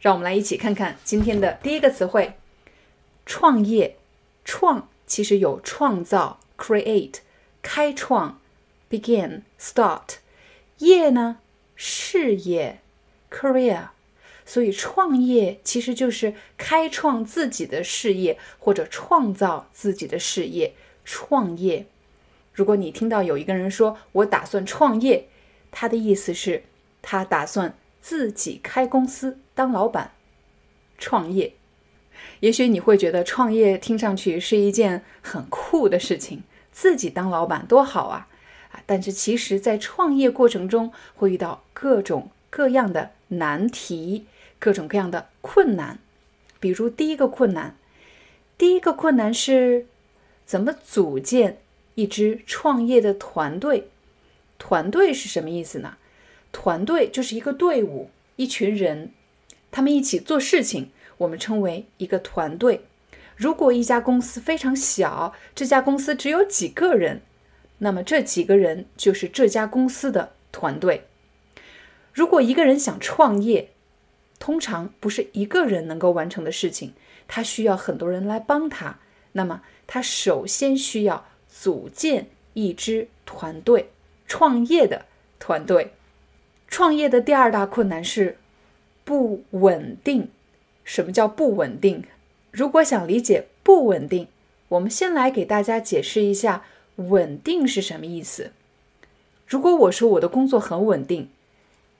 让我们来一起看看今天的第一个词汇：创业。创其实有创造 （create）、开创 （begin）、start。业呢，事业 （career）。所以创业其实就是开创自己的事业，或者创造自己的事业。创业。如果你听到有一个人说“我打算创业”，他的意思是，他打算自己开公司当老板，创业。也许你会觉得创业听上去是一件很酷的事情，自己当老板多好啊！啊，但是其实，在创业过程中会遇到各种各样的难题。各种各样的困难，比如第一个困难，第一个困难是怎么组建一支创业的团队？团队是什么意思呢？团队就是一个队伍，一群人，他们一起做事情，我们称为一个团队。如果一家公司非常小，这家公司只有几个人，那么这几个人就是这家公司的团队。如果一个人想创业，通常不是一个人能够完成的事情，他需要很多人来帮他。那么，他首先需要组建一支团队，创业的团队。创业的第二大困难是不稳定。什么叫不稳定？如果想理解不稳定，我们先来给大家解释一下稳定是什么意思。如果我说我的工作很稳定，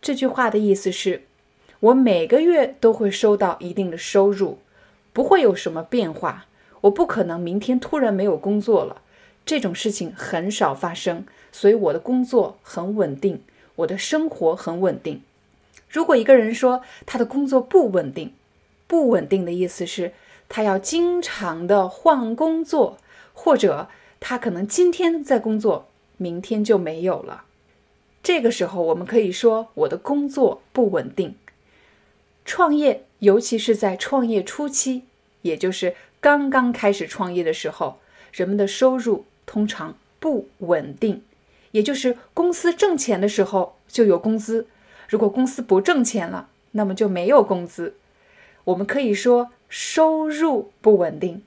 这句话的意思是。我每个月都会收到一定的收入，不会有什么变化。我不可能明天突然没有工作了，这种事情很少发生。所以我的工作很稳定，我的生活很稳定。如果一个人说他的工作不稳定，不稳定的意思是他要经常的换工作，或者他可能今天在工作，明天就没有了。这个时候我们可以说我的工作不稳定。创业，尤其是在创业初期，也就是刚刚开始创业的时候，人们的收入通常不稳定。也就是公司挣钱的时候就有工资，如果公司不挣钱了，那么就没有工资。我们可以说收入不稳定，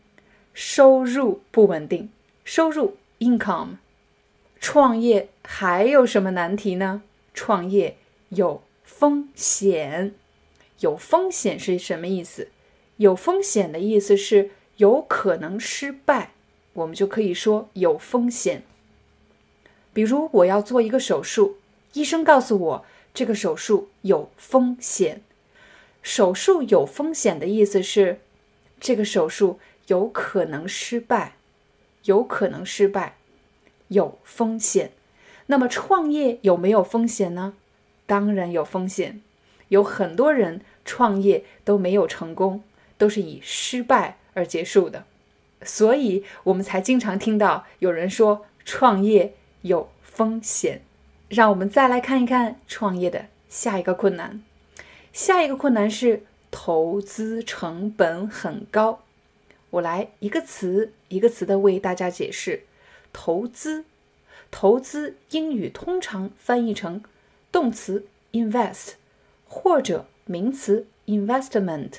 收入不稳定，收入 income。创业还有什么难题呢？创业有风险。有风险是什么意思？有风险的意思是有可能失败，我们就可以说有风险。比如我要做一个手术，医生告诉我这个手术有风险。手术有风险的意思是这个手术有可能失败，有可能失败，有风险。那么创业有没有风险呢？当然有风险，有很多人。创业都没有成功，都是以失败而结束的，所以我们才经常听到有人说创业有风险。让我们再来看一看创业的下一个困难。下一个困难是投资成本很高。我来一个词一个词的为大家解释。投资，投资英语通常翻译成动词 invest 或者。名词 investment，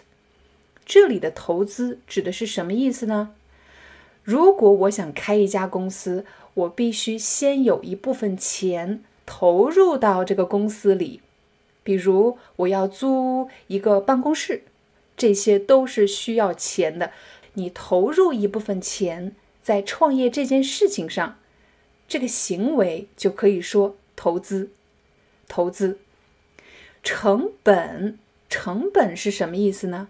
这里的投资指的是什么意思呢？如果我想开一家公司，我必须先有一部分钱投入到这个公司里，比如我要租一个办公室，这些都是需要钱的。你投入一部分钱在创业这件事情上，这个行为就可以说投资。投资成本。成本是什么意思呢？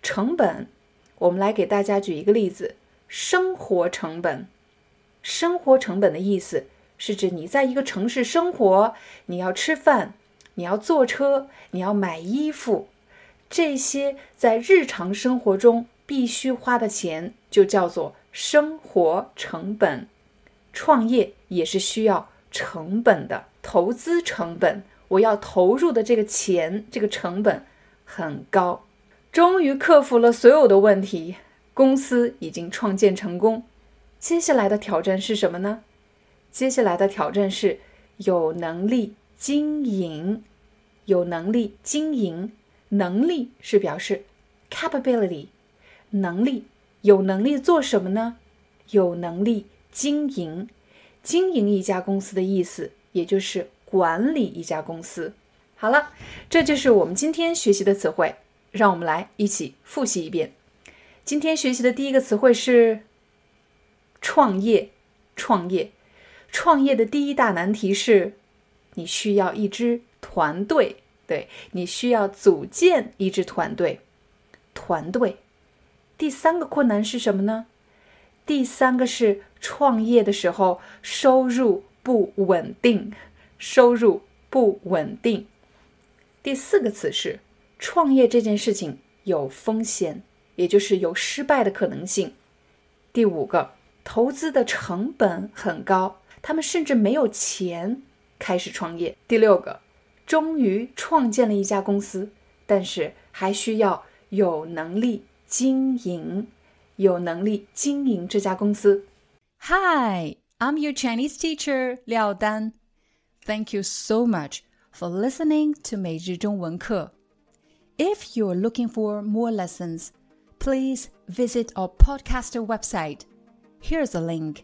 成本，我们来给大家举一个例子：生活成本。生活成本的意思是指你在一个城市生活，你要吃饭，你要坐车，你要买衣服，这些在日常生活中必须花的钱就叫做生活成本。创业也是需要成本的，投资成本，我要投入的这个钱，这个成本很高。终于克服了所有的问题，公司已经创建成功。接下来的挑战是什么呢？接下来的挑战是有能力经营，有能力经营。能力是表示 capability，能力有能力做什么呢？有能力经营，经营一家公司的意思，也就是管理一家公司。好了，这就是我们今天学习的词汇，让我们来一起复习一遍。今天学习的第一个词汇是创业，创业，创业的第一大难题是，你需要一支团队。对你需要组建一支团队，团队。第三个困难是什么呢？第三个是创业的时候收入不稳定，收入不稳定。第四个词是创业这件事情有风险，也就是有失败的可能性。第五个，投资的成本很高，他们甚至没有钱开始创业。第六个。终于创建了一家公司，但是还需要有能力经营，有能力经营这家公司。Hi, I'm your Chinese teacher Liao Dan. Thank you so much for listening to 每日中文课. If you're looking for more lessons, please visit our podcaster website. Here's a link: